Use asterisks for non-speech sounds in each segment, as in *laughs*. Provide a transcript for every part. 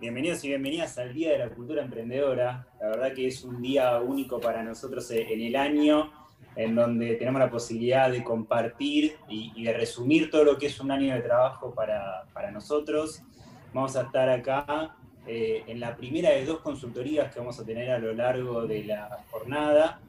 bienvenidos y bienvenidas al Día de la Cultura Emprendedora. La verdad que es un día único para nosotros en el año, en donde tenemos la posibilidad de compartir y, de resumir todo lo que es un año de trabajo para, nosotros. Vamos a estar acá eh, en la primera de dos consultorías que vamos a tener a lo largo de la jornada,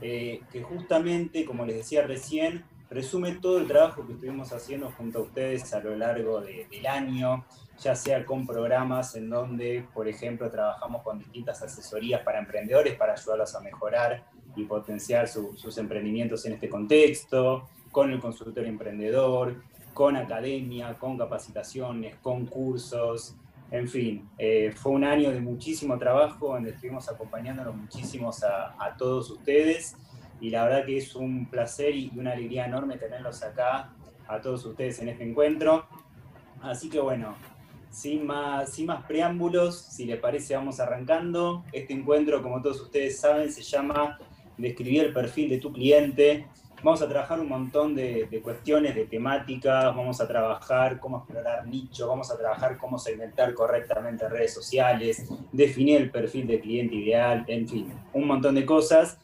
eh, que justamente, como les decía recién, resume todo el trabajo que estuvimos haciendo junto a ustedes a lo largo del año, ya sea con programas en donde, por ejemplo, trabajamos con distintas asesorías para emprendedores para ayudarlos a mejorar y potenciar sus emprendimientos en este contexto, con el consultor emprendedor, con academia, con capacitaciones, con cursos, en fin, eh, fue un año de muchísimo trabajo donde estuvimos acompañándonos muchísimos a, a, todos ustedes y la verdad que es un placer y una alegría enorme tenerlos acá a todos ustedes en este encuentro. Así que bueno, sin más, sin más preámbulos, si les parece, vamos arrancando. Este encuentro, como todos ustedes saben, se llama Describir el perfil de tu cliente. Vamos a trabajar un montón de, cuestiones, de temáticas, vamos a trabajar cómo explorar nicho, vamos a trabajar cómo segmentar correctamente redes sociales, definir el perfil de cliente ideal, en fin, un montón de cosas.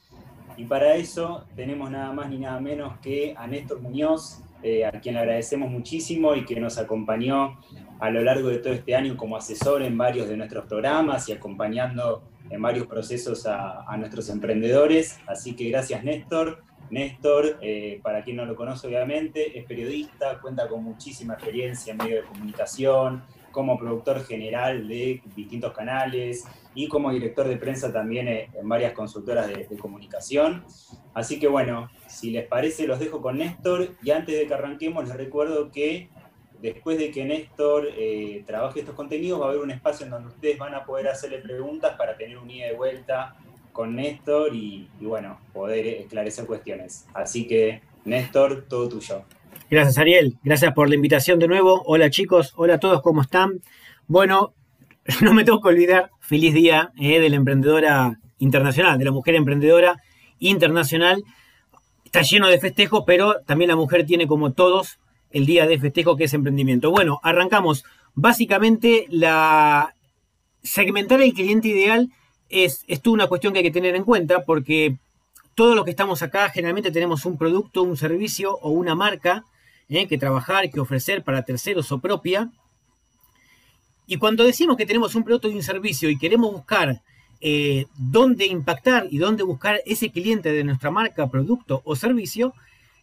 Y para eso tenemos nada más ni nada menos que a Néstor Muñoz, eh, a quien le agradecemos muchísimo y que nos acompañó a lo largo de todo este año como asesor en varios de nuestros programas y acompañando en varios procesos a, nuestros emprendedores. Así que gracias Néstor. Néstor, eh, para quien no lo conoce obviamente, es periodista, cuenta con muchísima experiencia en medios de comunicación, como productor general de distintos canales y como director de prensa también en varias consultoras de, comunicación. Así que bueno, si les parece, los dejo con Néstor y antes de que arranquemos les recuerdo que después de que Néstor eh, trabaje estos contenidos, va a haber un espacio en donde ustedes van a poder hacerle preguntas para tener un ida de vuelta con Néstor y, bueno, poder esclarecer cuestiones. Así que, Néstor, todo tuyo. Gracias, Ariel. Gracias por la invitación de nuevo. Hola, chicos. Hola a todos, ¿cómo están? Bueno, *laughs* no me tengo que olvidar, feliz día eh, de la emprendedora internacional, de la mujer emprendedora internacional. Está lleno de festejos, pero también la mujer tiene como todos el día de festejo que es emprendimiento. Bueno, arrancamos. Básicamente, la segmentar el cliente ideal es, es una cuestión que hay que tener en cuenta porque todos los que estamos acá generalmente tenemos un producto, un servicio o una marca eh, que trabajar, que ofrecer para terceros o propia. Y cuando decimos que tenemos un producto y un servicio y queremos buscar eh, dónde impactar y dónde buscar ese cliente de nuestra marca, producto o servicio,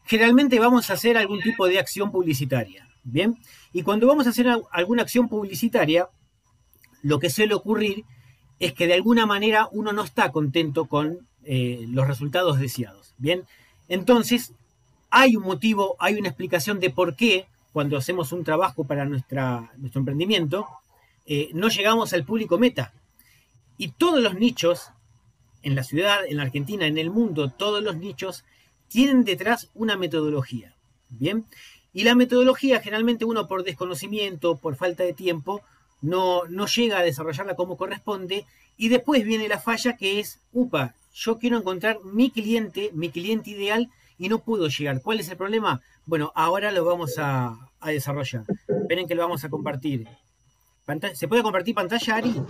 generalmente vamos a hacer algún tipo de acción publicitaria. Bien, y cuando vamos a hacer alguna acción publicitaria, lo que suele ocurrir es que de alguna manera uno no está contento con eh, los resultados deseados. Bien, entonces hay un motivo, hay una explicación de por qué cuando hacemos un trabajo para nuestra, nuestro emprendimiento, eh, no llegamos al público meta. Y todos los nichos, en la ciudad, en la Argentina, en el mundo, todos los nichos tienen detrás una metodología. Bien, y la metodología generalmente uno por desconocimiento, por falta de tiempo, no, no llega a desarrollarla como corresponde y después viene la falla que es, upa, yo quiero encontrar mi cliente, mi cliente ideal y no puedo llegar. ¿Cuál es el problema? Bueno, ahora lo vamos a, a desarrollar. Esperen que lo vamos a compartir. ¿Se puede compartir pantalla, Ari?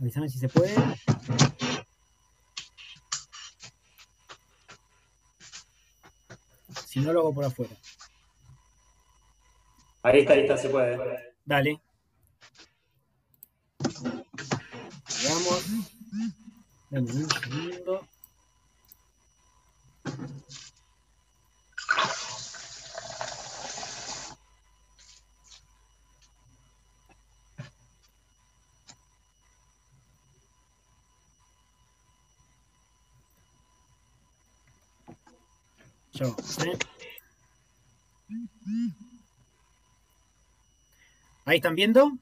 Avísame si se puede. Si no lo hago por afuera. Ahí está, ahí está, se puede. Dale. Veamos. Dame un segundo. ¿Ahí están viendo?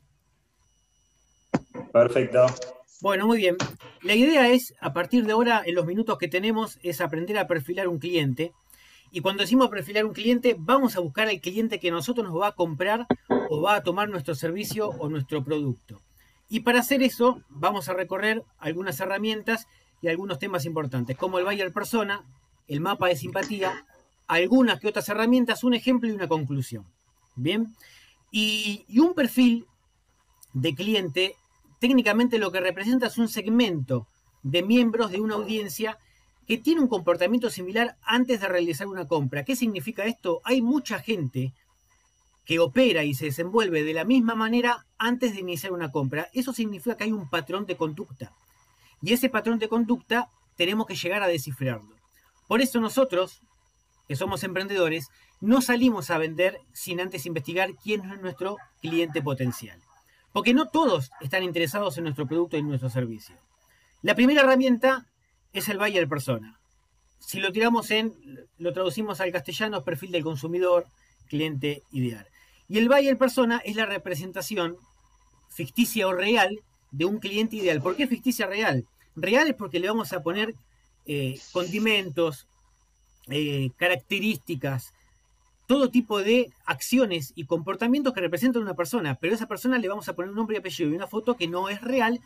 Perfecto. Bueno, muy bien. La idea es, a partir de ahora, en los minutos que tenemos, es aprender a perfilar un cliente. Y cuando decimos perfilar un cliente, vamos a buscar al cliente que nosotros nos va a comprar o va a tomar nuestro servicio o nuestro producto. Y para hacer eso, vamos a recorrer algunas herramientas y algunos temas importantes, como el buyer persona, el mapa de simpatía, algunas que otras herramientas, un ejemplo y una conclusión. Bien, Y, y un perfil de cliente técnicamente lo que representa es un segmento de miembros de una audiencia que tiene un comportamiento similar antes de realizar una compra. ¿Qué significa esto? Hay mucha gente que opera y se desenvuelve de la misma manera antes de iniciar una compra. Eso significa que hay un patrón de conducta. Y ese patrón de conducta tenemos que llegar a descifrarlo. Por eso nosotros, que somos emprendedores, no salimos a vender sin antes investigar quién es nuestro cliente potencial. Porque no todos están interesados en nuestro producto y en nuestro servicio. La primera herramienta es el buyer persona. Si lo tiramos en, lo traducimos al castellano, perfil del consumidor, cliente ideal. Y el buyer persona es la representación ficticia o real de un cliente ideal. ¿Por qué ficticia real? Real es porque le vamos a poner eh, condimentos, eh, características, todo tipo de acciones y comportamientos que representan a una persona, pero a esa persona le vamos a poner un nombre y apellido y una foto que no es real,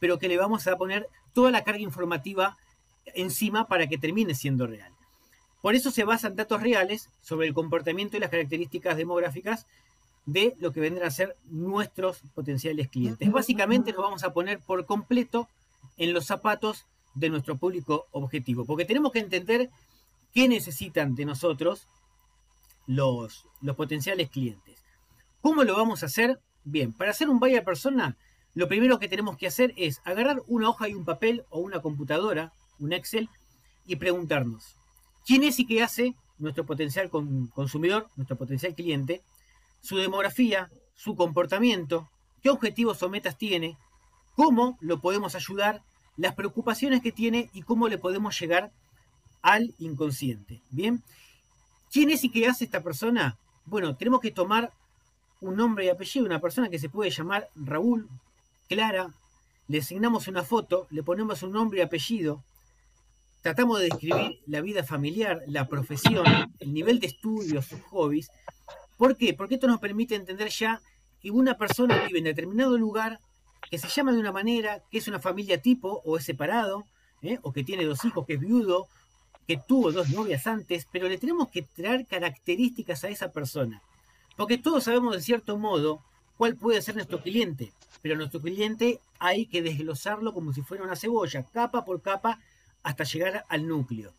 pero que le vamos a poner toda la carga informativa encima para que termine siendo real. Por eso se basan datos reales sobre el comportamiento y las características demográficas de lo que vendrán a ser nuestros potenciales clientes. Básicamente nos vamos a poner por completo en los zapatos de nuestro público objetivo, porque tenemos que entender qué necesitan de nosotros los, potenciales clientes. ¿Cómo lo vamos a hacer? Bien, para hacer un buyer persona, lo primero que tenemos que hacer es agarrar una hoja y un papel o una computadora un Excel, y preguntarnos, ¿quién es y qué hace nuestro potencial consumidor, nuestro potencial cliente? Su demografía, su comportamiento, qué objetivos o metas tiene, cómo lo podemos ayudar, las preocupaciones que tiene y cómo le podemos llegar al inconsciente. Bien, ¿quién es y qué hace esta persona? Bueno, tenemos que tomar un nombre y apellido, una persona que se puede llamar Raúl, Clara, le asignamos una foto, le ponemos un nombre y apellido, tratamos de describir la vida familiar, la profesión, el nivel de estudios, sus hobbies. ¿Por qué? Porque esto nos permite entender ya que una persona vive en determinado lugar, que se llama de una manera, que es una familia tipo o es separado, ¿eh? o que tiene dos hijos, que es viudo, que tuvo dos novias antes, pero le tenemos que traer características a esa persona. Porque todos sabemos de cierto modo cuál puede ser nuestro cliente, pero nuestro cliente hay que desglosarlo como si fuera una cebolla, capa por capa, hasta llegar al núcleo.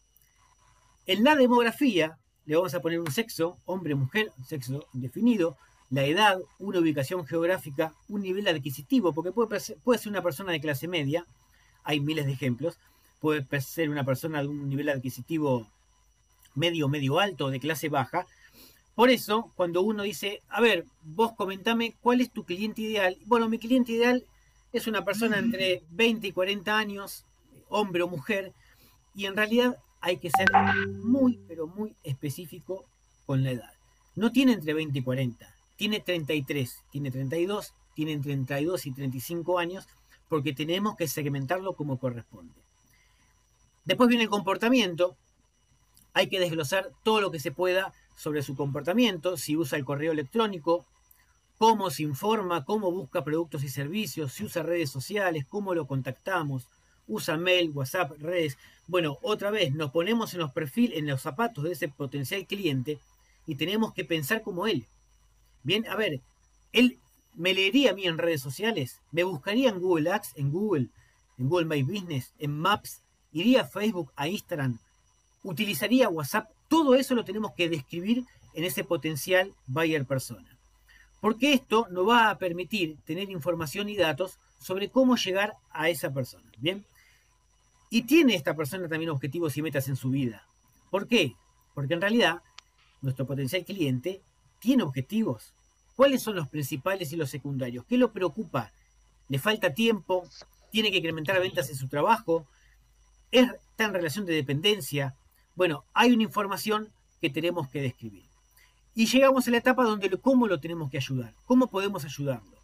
En la demografía le vamos a poner un sexo, hombre, mujer, sexo definido, la edad, una ubicación geográfica, un nivel adquisitivo, porque puede, puede ser una persona de clase media, hay miles de ejemplos, puede ser una persona de un nivel adquisitivo medio, medio alto, de clase baja. Por eso, cuando uno dice, a ver, vos comentame cuál es tu cliente ideal. Bueno, mi cliente ideal es una persona entre 20 y 40 años, hombre o mujer, y en realidad hay que ser muy, pero muy específico con la edad. No tiene entre 20 y 40, tiene 33, tiene 32, tiene 32 y 35 años, porque tenemos que segmentarlo como corresponde. Después viene el comportamiento, hay que desglosar todo lo que se pueda sobre su comportamiento, si usa el correo electrónico, cómo se informa, cómo busca productos y servicios, si usa redes sociales, cómo lo contactamos, usa mail, WhatsApp, redes. Bueno, otra vez nos ponemos en los perfiles, en los zapatos de ese potencial cliente y tenemos que pensar como él. Bien, a ver, él me leería a mí en redes sociales, me buscaría en Google Ads, en Google, en Google My Business, en Maps, iría a Facebook, a Instagram, utilizaría WhatsApp. Todo eso lo tenemos que describir en ese potencial buyer persona. Porque esto nos va a permitir tener información y datos sobre cómo llegar a esa persona. Bien, y tiene esta persona también objetivos y metas en su vida. ¿Por qué? Porque en realidad nuestro potencial cliente tiene objetivos. ¿Cuáles son los principales y los secundarios? ¿Qué lo preocupa? ¿Le falta tiempo? ¿Tiene que incrementar ventas en su trabajo? ¿Está en relación de dependencia? Bueno, hay una información que tenemos que describir. Y llegamos a la etapa donde cómo lo tenemos que ayudar, cómo podemos ayudarlo,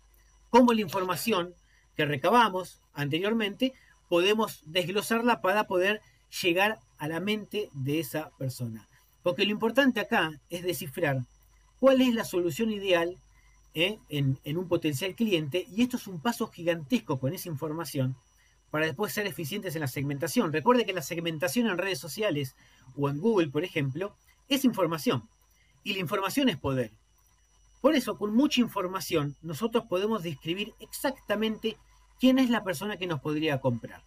cómo la información que recabamos anteriormente podemos desglosarla para poder llegar a la mente de esa persona. Porque lo importante acá es descifrar cuál es la solución ideal ¿eh? en, en, un potencial cliente y esto es un paso gigantesco con esa información para después ser eficientes en la segmentación. Recuerde que la segmentación en redes sociales o en Google, por ejemplo, es información y la información es poder. Por eso, con mucha información, nosotros podemos describir exactamente quién es la persona que nos podría comprar.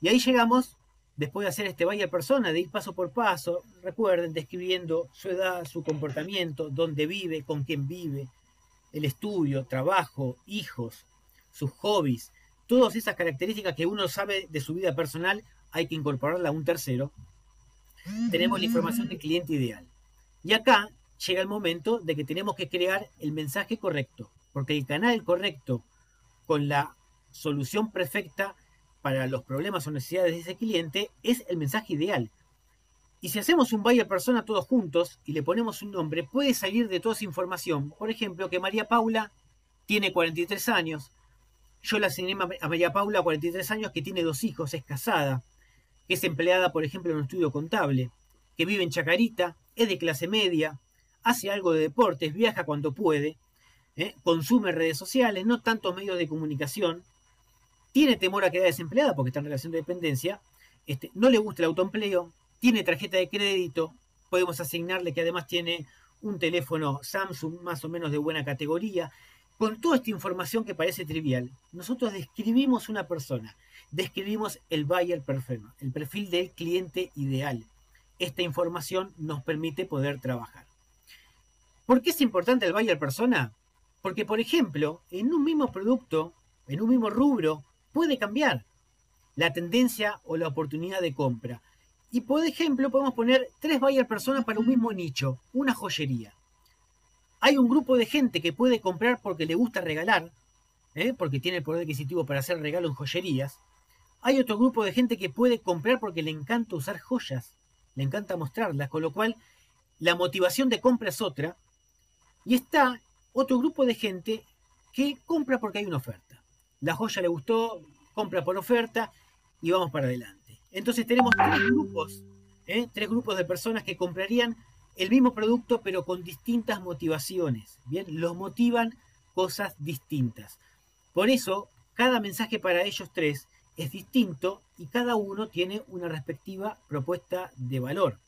Y ahí llegamos, después de hacer este buyer persona, de ir paso por paso, recuerden, describiendo su edad, su comportamiento, dónde vive, con quién vive, el estudio, trabajo, hijos, sus hobbies, todas esas características que uno sabe de su vida personal, hay que incorporarla a un tercero. Tenemos la información del cliente ideal. Y acá llega el momento de que tenemos que crear el mensaje correcto, porque el canal correcto con la solución perfecta para los problemas o necesidades de ese cliente es el mensaje ideal. Y si hacemos un buyer persona todos juntos y le ponemos un nombre, puede salir de toda esa información. Por ejemplo, que María Paula tiene 43 años. Yo la asigné a María Paula 43 años, que tiene dos hijos, es casada, que es empleada, por ejemplo, en un estudio contable, que vive en Chacarita, es de clase media, hace algo de deportes, viaja cuando puede, ¿eh? consume redes sociales, no tantos medios de comunicación, tiene temor a quedar desempleada porque está en relación de dependencia, este, no le gusta el autoempleo, tiene tarjeta de crédito, podemos asignarle que además tiene un teléfono Samsung más o menos de buena categoría. Con toda esta información que parece trivial, nosotros describimos una persona, describimos el buyer perfect, el perfil del cliente ideal. Esta información nos permite poder trabajar. ¿Por qué es importante el buyer persona? Porque, por ejemplo, en un mismo producto, en un mismo rubro, puede cambiar la tendencia o la oportunidad de compra. Y por ejemplo, podemos poner tres buyer personas para un mismo nicho, una joyería. Hay un grupo de gente que puede comprar porque le gusta regalar, ¿eh? porque tiene el poder adquisitivo para hacer regalo en joyerías. Hay otro grupo de gente que puede comprar porque le encanta usar joyas, le encanta mostrarlas, con lo cual la motivación de compra es otra. Y está otro grupo de gente que compra porque hay una oferta. La joya le gustó, compra por oferta y vamos para adelante. Entonces tenemos tres grupos, ¿eh? tres grupos de personas que comprarían el mismo producto pero con distintas motivaciones. Bien, los motivan cosas distintas. Por eso, cada mensaje para ellos tres es distinto y cada uno tiene una respectiva propuesta de valor.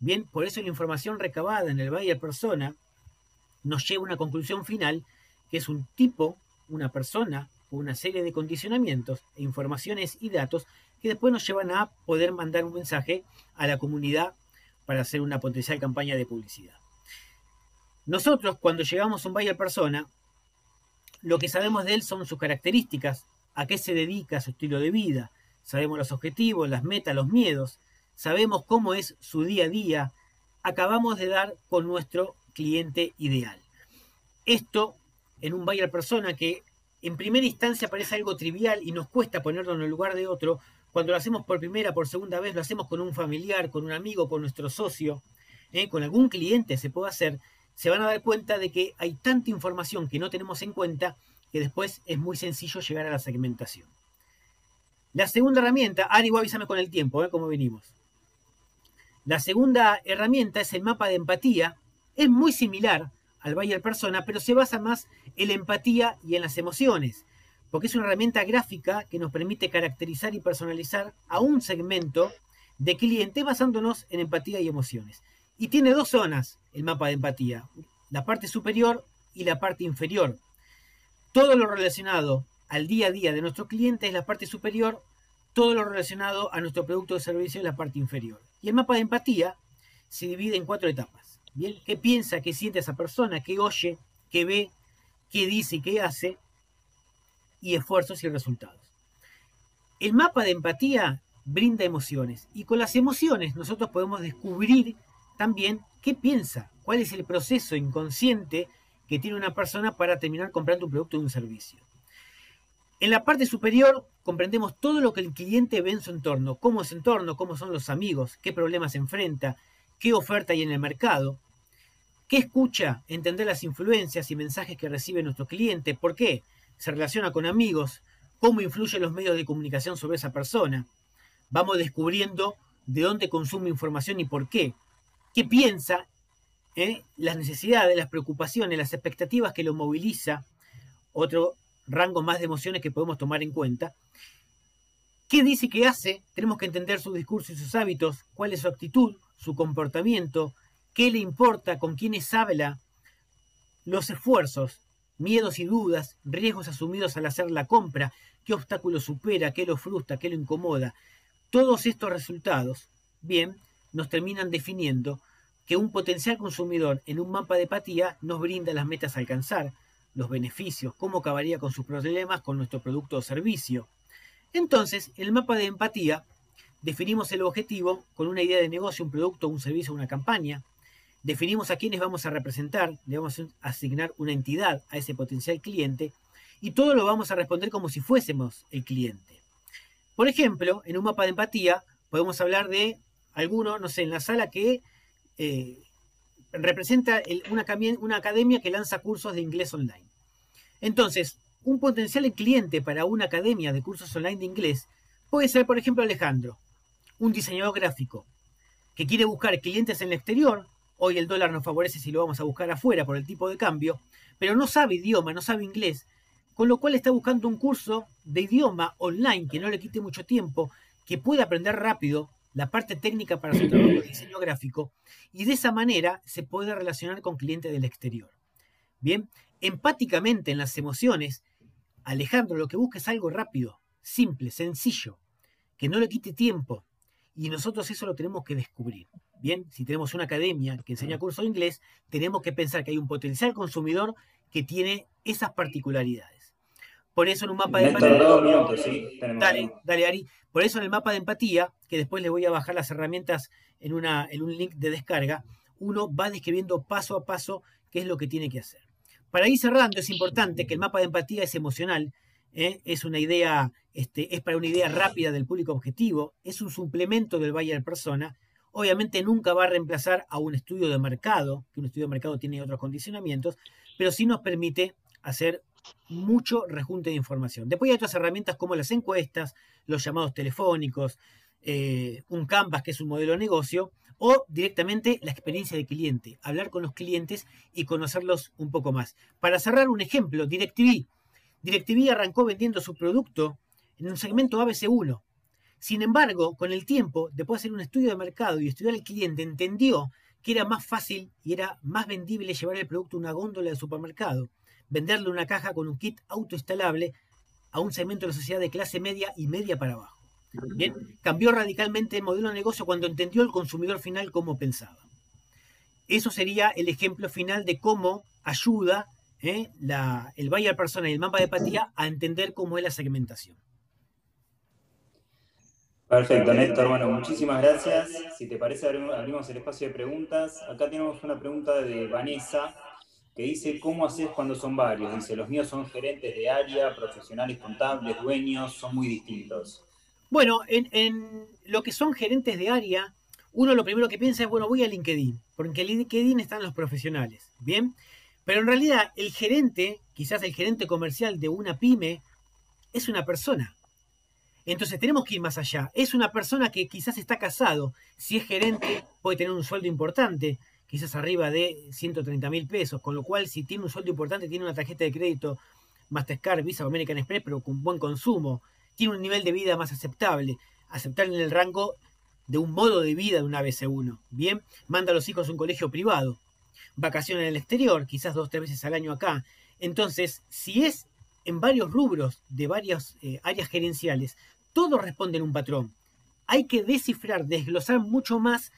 Bien, por eso la información recabada en el buyer persona nos lleva a una conclusión final, que es un tipo, una persona, una serie de condicionamientos, informaciones y datos que después nos llevan a poder mandar un mensaje a la comunidad para hacer una potencial campaña de publicidad. Nosotros, cuando llegamos a un buyer persona, lo que sabemos de él son sus características, a qué se dedica, su estilo de vida, sabemos los objetivos, las metas, los miedos, sabemos cómo es su día a día, acabamos de dar con nuestro cliente ideal. Esto en un buyer persona que en primera instancia parece algo trivial y nos cuesta ponerlo en el lugar de otro, cuando lo hacemos por primera, por segunda vez, lo hacemos con un familiar, con un amigo, con nuestro socio, ¿eh? con algún cliente se puede hacer, se van a dar cuenta de que hay tanta información que no tenemos en cuenta que después es muy sencillo llegar a la segmentación. La segunda herramienta, Ari, igual avísame con el tiempo, ¿eh? cómo venimos. La segunda herramienta es el mapa de empatía. Es muy similar al Bayer Persona, pero se basa más en la empatía y en las emociones, porque es una herramienta gráfica que nos permite caracterizar y personalizar a un segmento de clientes basándonos en empatía y emociones. Y tiene dos zonas el mapa de empatía, la parte superior y la parte inferior. Todo lo relacionado al día a día de nuestro cliente es la parte superior, todo lo relacionado a nuestro producto o servicio es la parte inferior. Y el mapa de empatía se divide en cuatro etapas. Bien, ¿qué piensa, qué siente esa persona, qué oye, qué ve, qué dice y qué hace? Y esfuerzos y resultados. El mapa de empatía brinda emociones y con las emociones nosotros podemos descubrir también qué piensa, cuál es el proceso inconsciente que tiene una persona para terminar comprando un producto o un servicio. En la parte superior comprendemos todo lo que el cliente ve en su entorno, cómo es su entorno, cómo son los amigos, qué problemas enfrenta, qué oferta hay en el mercado, qué escucha, entender las influencias y mensajes que recibe nuestro cliente, por qué se relaciona con amigos, cómo influyen los medios de comunicación sobre esa persona. Vamos descubriendo de dónde consume información y por qué, qué piensa, ¿Eh? las necesidades, las preocupaciones, las expectativas que lo moviliza, otro rango más de emociones que podemos tomar en cuenta. ¿Qué dice que hace? Tenemos que entender su discurso y sus hábitos, cuál es su actitud, su comportamiento, qué le importa, con quiénes habla, los esfuerzos, miedos y dudas, riesgos asumidos al hacer la compra, qué obstáculo supera, qué lo frustra, qué lo incomoda. Todos estos resultados, bien, nos terminan definiendo que un potencial consumidor en un mapa de empatía nos brinda las metas a alcanzar, los beneficios, cómo acabaría con sus problemas con nuestro producto o servicio. Entonces, en el mapa de empatía definimos el objetivo con una idea de negocio, un producto, un servicio, una campaña. Definimos a quiénes vamos a representar, le vamos a asignar una entidad a ese potencial cliente y todo lo vamos a responder como si fuésemos el cliente. Por ejemplo, en un mapa de empatía podemos hablar de alguno, no sé, en la sala que eh, representa una, una academia que lanza cursos de inglés online. Entonces, un potencial cliente para una academia de cursos online de inglés puede ser, por ejemplo, Alejandro, un diseñador gráfico que quiere buscar clientes en el exterior. Hoy el dólar nos favorece si lo vamos a buscar afuera por el tipo de cambio, pero no sabe idioma, no sabe inglés, con lo cual está buscando un curso de idioma online que no le quite mucho tiempo, que pueda aprender rápido la parte técnica para su trabajo de diseño gráfico y de esa manera se puede relacionar con clientes del exterior. Bien, empáticamente en las emociones, Alejandro lo que busca es algo rápido, simple, sencillo, que no le quite tiempo y nosotros eso lo tenemos que descubrir. Bien, si tenemos una academia que enseña curso de inglés, tenemos que pensar que hay un potencial consumidor que tiene esas particularidades. Por eso en un mapa de empatía. dale, dale, Ari. Por eso en el mapa de empatía, que después le voy a bajar las herramientas en, una, en un link de descarga, uno va describiendo paso a paso qué es lo que tiene que hacer. Para ir cerrando, es importante que el mapa de empatía es emocional, ¿eh? es una idea, este, es para una idea rápida del público objetivo, es un suplemento del buyer persona. Obviamente nunca va a reemplazar a un estudio de mercado, que un estudio de mercado tiene otros condicionamientos, pero sí nos permite hacer mucho rejunte de información. Después hay otras herramientas como las encuestas, los llamados telefónicos, eh, un Canvas que es un modelo de negocio, o directamente la experiencia de cliente, hablar con los clientes y conocerlos un poco más. Para cerrar un ejemplo, DirecTV. DirecTV arrancó vendiendo su producto en un segmento ABC1. Sin embargo, con el tiempo, después de hacer un estudio de mercado y estudiar al cliente, entendió que era más fácil y era más vendible llevar el producto a una góndola de supermercado venderle una caja con un kit autoinstalable a un segmento de la sociedad de clase media y media para abajo. Bien, cambió radicalmente el modelo de negocio cuando entendió el consumidor final cómo pensaba. Eso sería el ejemplo final de cómo ayuda ¿eh? el buyer persona y el mapa de empatía a entender cómo es la segmentación. Perfecto, Néstor. Bueno, muchísimas gracias. Si te parece, abrimos el espacio de preguntas. Acá tenemos una pregunta de Vanessa que dice, ¿cómo haces cuando son varios? Dice, los míos son gerentes de área, profesionales contables, dueños, son muy distintos. Bueno, en, lo que son gerentes de área, uno lo primero que piensa es, bueno, voy a LinkedIn, porque en LinkedIn están los profesionales, ¿bien? Pero en realidad el gerente, quizás el gerente comercial de una pyme, es una persona. Entonces tenemos que ir más allá. Es una persona que quizás está casado. Si es gerente, puede tener un sueldo importante quizás arriba de 130 mil pesos, con lo cual si tiene un sueldo importante, tiene una tarjeta de crédito Mastercard, Visa o American Express, pero con buen consumo, tiene un nivel de vida más aceptable, aceptable en el rango de un modo de vida de una BC1. Bien, manda a los hijos a un colegio privado, vacaciones en el exterior, quizás dos tres veces al año acá. Entonces, si es en varios rubros de varias eh, áreas gerenciales, todos responden un patrón. Hay que descifrar, desglosar mucho más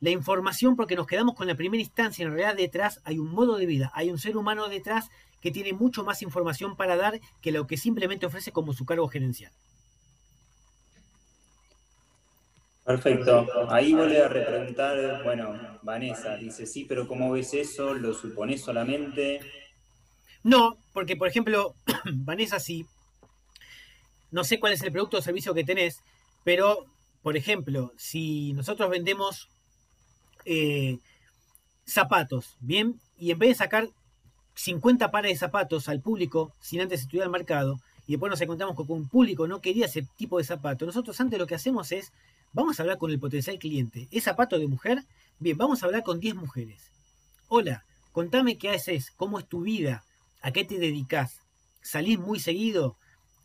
la información porque nos quedamos con la primera instancia. En realidad detrás hay un modo de vida, hay un ser humano detrás que tiene mucho más información para dar que lo que simplemente ofrece como su cargo gerencial. Perfecto. Ahí vuelve a repreguntar, bueno, Vanessa dice, sí, pero ¿cómo ves eso? ¿Lo supones solamente? No, porque por ejemplo, *clears throat* Vanessa sí, no sé cuál es el producto o servicio que tenés, pero por ejemplo, si nosotros vendemos eh, zapatos, ¿bien? Y en vez de sacar 50 pares de zapatos al público sin antes estudiar el mercado, y después nos encontramos con que un público no quería ese tipo de zapato, nosotros antes lo que hacemos es, vamos a hablar con el potencial cliente. ¿Es zapato de mujer? Bien, vamos a hablar con 10 mujeres. Hola, contame qué haces, cómo es tu vida, a qué te dedicas. ¿Salís muy seguido?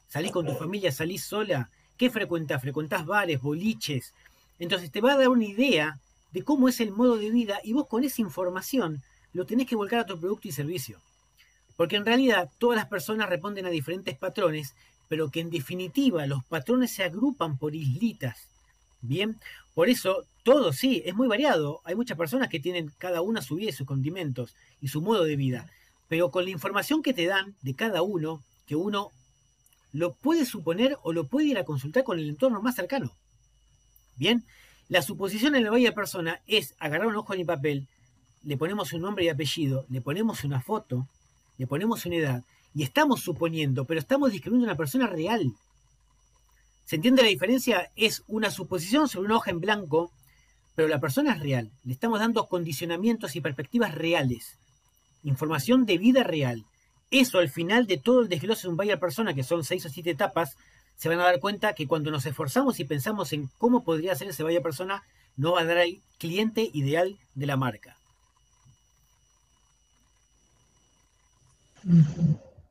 ¿Salís con tu familia? ¿Salís sola? ¿Qué frecuentás? ¿Frecuentás bares, boliches? Entonces te va a dar una idea de cómo es el modo de vida y vos con esa información lo tenés que volcar a tu producto y servicio. Porque en realidad todas las personas responden a diferentes patrones, pero que en definitiva los patrones se agrupan por islitas. Bien, por eso todo sí, es muy variado. Hay muchas personas que tienen cada una su vida y sus condimentos y su modo de vida. Pero con la información que te dan de cada uno, que uno lo puede suponer o lo puede ir a consultar con el entorno más cercano. Bien, la suposición en la valle persona es agarrar un ojo en el papel, le ponemos un nombre y apellido, le ponemos una foto, le ponemos una edad, y estamos suponiendo, pero estamos describiendo una persona real. ¿Se entiende la diferencia? Es una suposición sobre una hoja en blanco, pero la persona es real. Le estamos dando condicionamientos y perspectivas reales. Información de vida real. Eso al final de todo el desglose de un buyer persona, que son seis o siete etapas, se van a dar cuenta que cuando nos esforzamos y pensamos en cómo podría ser ese buyer persona, no va a dar el cliente ideal de la marca.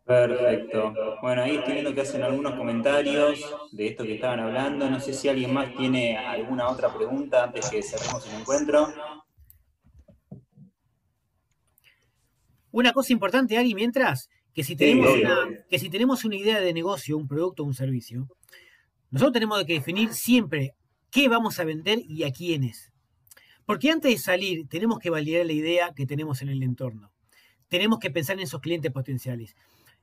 Perfecto. Bueno, ahí estoy viendo que hacen algunos comentarios de esto que estaban hablando. No sé si alguien más tiene alguna otra pregunta antes que cerremos el encuentro. Una cosa importante, Ari, mientras, que si, tenemos una, que si tenemos una idea de negocio, un producto o un servicio, nosotros tenemos que definir siempre qué vamos a vender y a quiénes. Porque antes de salir tenemos que validar la idea que tenemos en el entorno. Tenemos que pensar en esos clientes potenciales.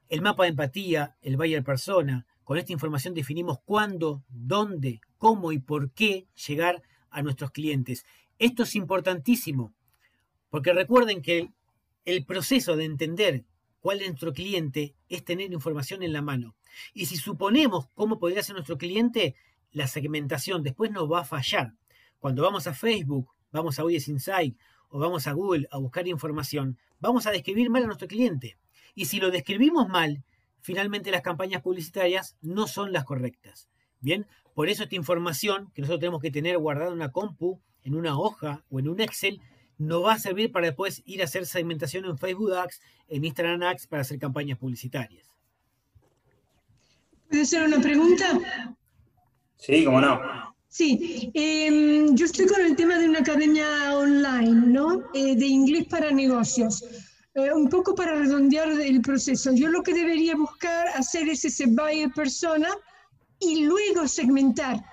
El mapa de empatía, el buyer persona, con esta información definimos cuándo, dónde, cómo y por qué llegar a nuestros clientes. Esto es importantísimo, porque recuerden que el proceso de entender cuál es nuestro cliente es tener información en la mano. Y si suponemos cómo podría ser nuestro cliente, la segmentación después nos va a fallar. Cuando vamos a Facebook, vamos a Audience Insight o vamos a Google a buscar información, vamos a describir mal a nuestro cliente. Y si lo describimos mal, finalmente las campañas publicitarias no son las correctas. Bien, por eso esta información que nosotros tenemos que tener guardada en una compu, en una hoja o en un Excel, no va a servir para después ir a hacer segmentación en Facebook Ads, en Instagram Ads para hacer campañas publicitarias. ¿Puede ser una pregunta? Sí, cómo no. Sí, em, yo estoy con el tema de una academia online, ¿no? Eh, de inglés para negocios. Eh, un poco para redondear el proceso. Yo lo que debería buscar hacer es ese buyer persona y luego segmentar.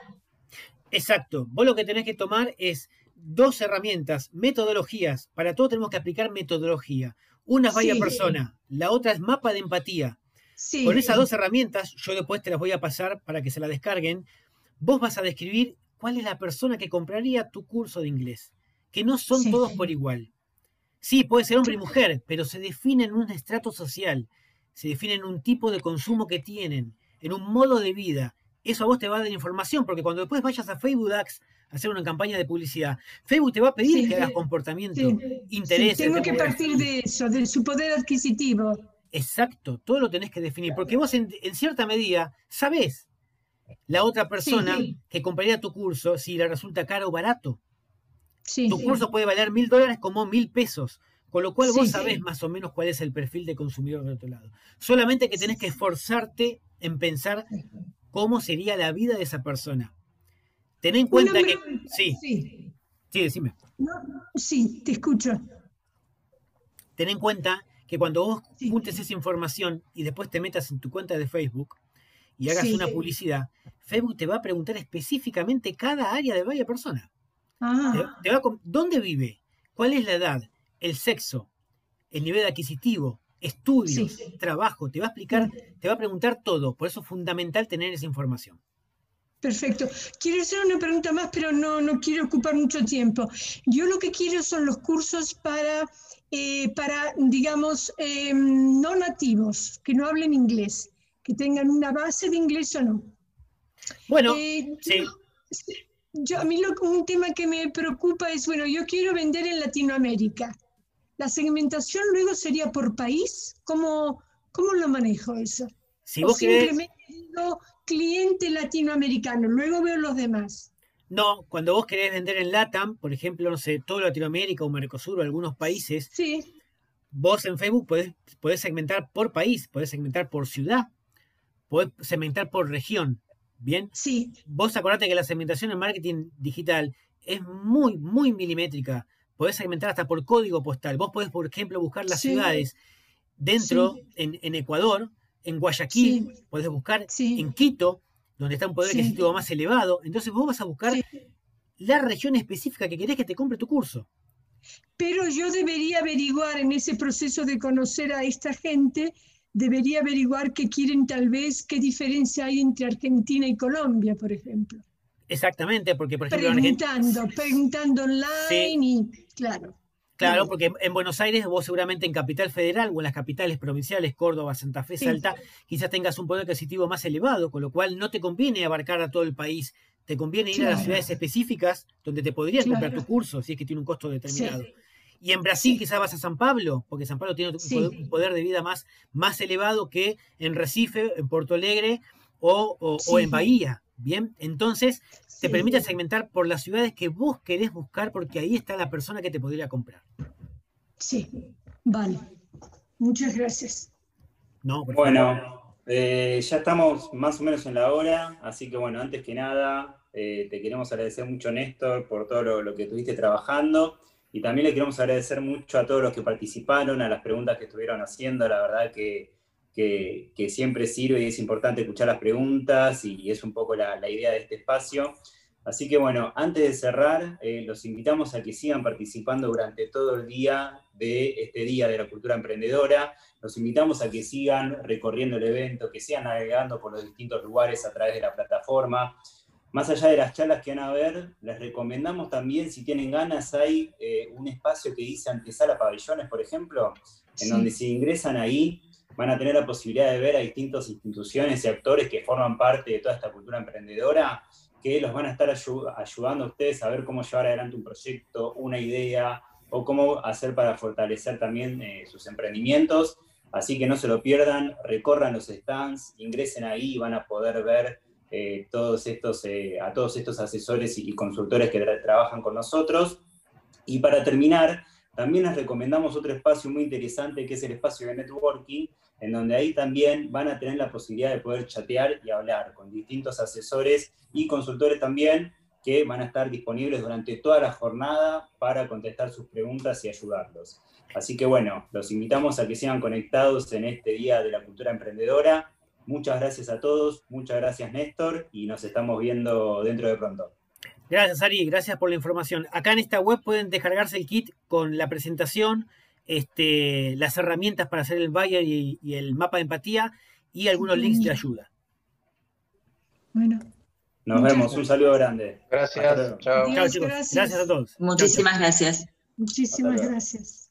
Exacto. Vos lo que tenés que tomar es dos herramientas, metodologías. Para todo tenemos que aplicar metodología. Una es vaya persona, la otra es mapa de empatía. Con esas dos herramientas, yo después te las voy a pasar para que se la descarguen. Vos vas a describir cuál es la persona que compraría tu curso de inglés. Que no son todos por igual. Sí, puede ser hombre y mujer, pero se define en un estrato social, se define en un tipo de consumo que tienen, en un modo de vida. Eso a vos te va a dar información, porque cuando después vayas a Facebook Ads hacer una campaña de publicidad. Facebook te va a pedir que hagas comportamiento, intereses. tengo que partir de eso, de su poder adquisitivo. Exacto, todo lo tenés que definir, porque vos en, cierta medida sabés la otra persona que compraría tu curso si le resulta caro o barato. tu curso puede valer mil dólares como mil pesos, con lo cual vos sabés más o menos cuál es el perfil de consumidor del otro lado. Solamente que tenés que esforzarte en pensar cómo sería la vida de esa persona. Ten en cuenta que... Sí, sí, sí decime. sí, te escucho. Ten en cuenta que cuando vos juntes esa información y después te metas en tu cuenta de Facebook y hagas una publicidad, Facebook te va a preguntar específicamente cada área de vaya persona. Ah. ¿Dónde vive? ¿Cuál es la edad? El sexo, el nivel adquisitivo, estudios, trabajo, te va a explicar, te va a preguntar todo. Por eso es fundamental tener esa información. Perfecto. Quiero hacer una pregunta más, pero no, no quiero ocupar mucho tiempo. Yo lo que quiero son los cursos para, eh, para digamos, em, no nativos, que no hablen inglés, que tengan una base de inglés o no. Bueno, eh, sí. Yo, a mí lo, un tema que me preocupa es, bueno, yo quiero vender en Latinoamérica. La segmentación luego sería por país. ¿Cómo, cómo lo manejo eso? Si vos simplemente digo cliente latinoamericano, luego veo los demás. No, cuando vos querés vender en LATAM, por ejemplo, no sé, todo Latinoamérica o Mercosur o algunos países, sí. vos en Facebook podés, podés segmentar por país, podés segmentar por ciudad, podés segmentar por región. ¿Bien? Sí. Vos acordate que la segmentación en marketing digital es muy, muy milimétrica. podés segmentar hasta por código postal. Vos podés, por ejemplo, buscar las ciudades dentro, en, Ecuador, en Guayaquil, podés buscar en Quito, donde está un poder adquisitivo más elevado. Entonces vos vas a buscar la región específica que querés que te compre tu curso. Pero yo debería averiguar en ese proceso de conocer a esta gente, debería averiguar qué quieren tal vez, qué diferencia hay entre Argentina y Colombia, por ejemplo. Exactamente, porque por ejemplo... Preguntando, preguntando online y claro. Claro, porque en Buenos Aires, vos seguramente en Capital Federal o en las capitales provinciales, Córdoba, Santa Fe, Salta, quizás tengas un poder adquisitivo más elevado, con lo cual no te conviene abarcar a todo el país. Te conviene ir a las ciudades específicas donde te podrías comprar tu curso, si es que tiene un costo determinado. Y en Brasil quizás vas a San Pablo, porque San Pablo tiene un poder de vida más, más elevado que en Recife, en Porto Alegre o, o en Bahía. Bien, entonces te permite segmentar por las ciudades que vos querés buscar porque ahí está la persona que te podría comprar. Sí, vale. Muchas gracias. No, bueno, eh, ya estamos más o menos en la hora, así que bueno, antes que nada, eh, te queremos agradecer mucho, Néstor, por todo lo, lo, que estuviste trabajando y también le queremos agradecer mucho a todos los que participaron, a las preguntas que estuvieron haciendo, la verdad que que, siempre sirve y es importante escuchar las preguntas y es un poco la, idea de este espacio. Así que bueno, antes de cerrar, eh, los invitamos a que sigan participando durante todo el día de este Día de la Cultura Emprendedora. Los invitamos a que sigan recorriendo el evento, que sigan navegando por los distintos lugares a través de la plataforma. Más allá de las charlas que van a ver, les recomendamos también, si tienen ganas, hay eh, un espacio que dice antesala pabellones, por ejemplo, en donde si ingresan ahí, van a tener la posibilidad de ver a distintas instituciones y actores que forman parte de toda esta cultura emprendedora, que los van a estar ayudando a ustedes a ver cómo llevar adelante un proyecto, una idea, o cómo hacer para fortalecer también eh, sus emprendimientos. Así que no se lo pierdan, recorran los stands, ingresen ahí y van a poder ver eh, todos estos, eh, a todos estos asesores y, consultores que trabajan con nosotros. Y para terminar, también les recomendamos otro espacio muy interesante que es el espacio de networking, en donde ahí también van a tener la posibilidad de poder chatear y hablar con distintos asesores y consultores también que van a estar disponibles durante toda la jornada para contestar sus preguntas y ayudarlos. Así que bueno, los invitamos a que sigan conectados en este Día de la Cultura Emprendedora. Muchas gracias a todos, muchas gracias Néstor y nos estamos viendo dentro de pronto. Gracias Ari, gracias por la información. Acá en esta web pueden descargarse el kit con la presentación, este, las herramientas para hacer el buyer y, el mapa de empatía y algunos links de ayuda. Bueno. Nos vemos, un saludo grande. Gracias, chao. chicos. Gracias. a todos. Muchísimas gracias. Muchísimas gracias.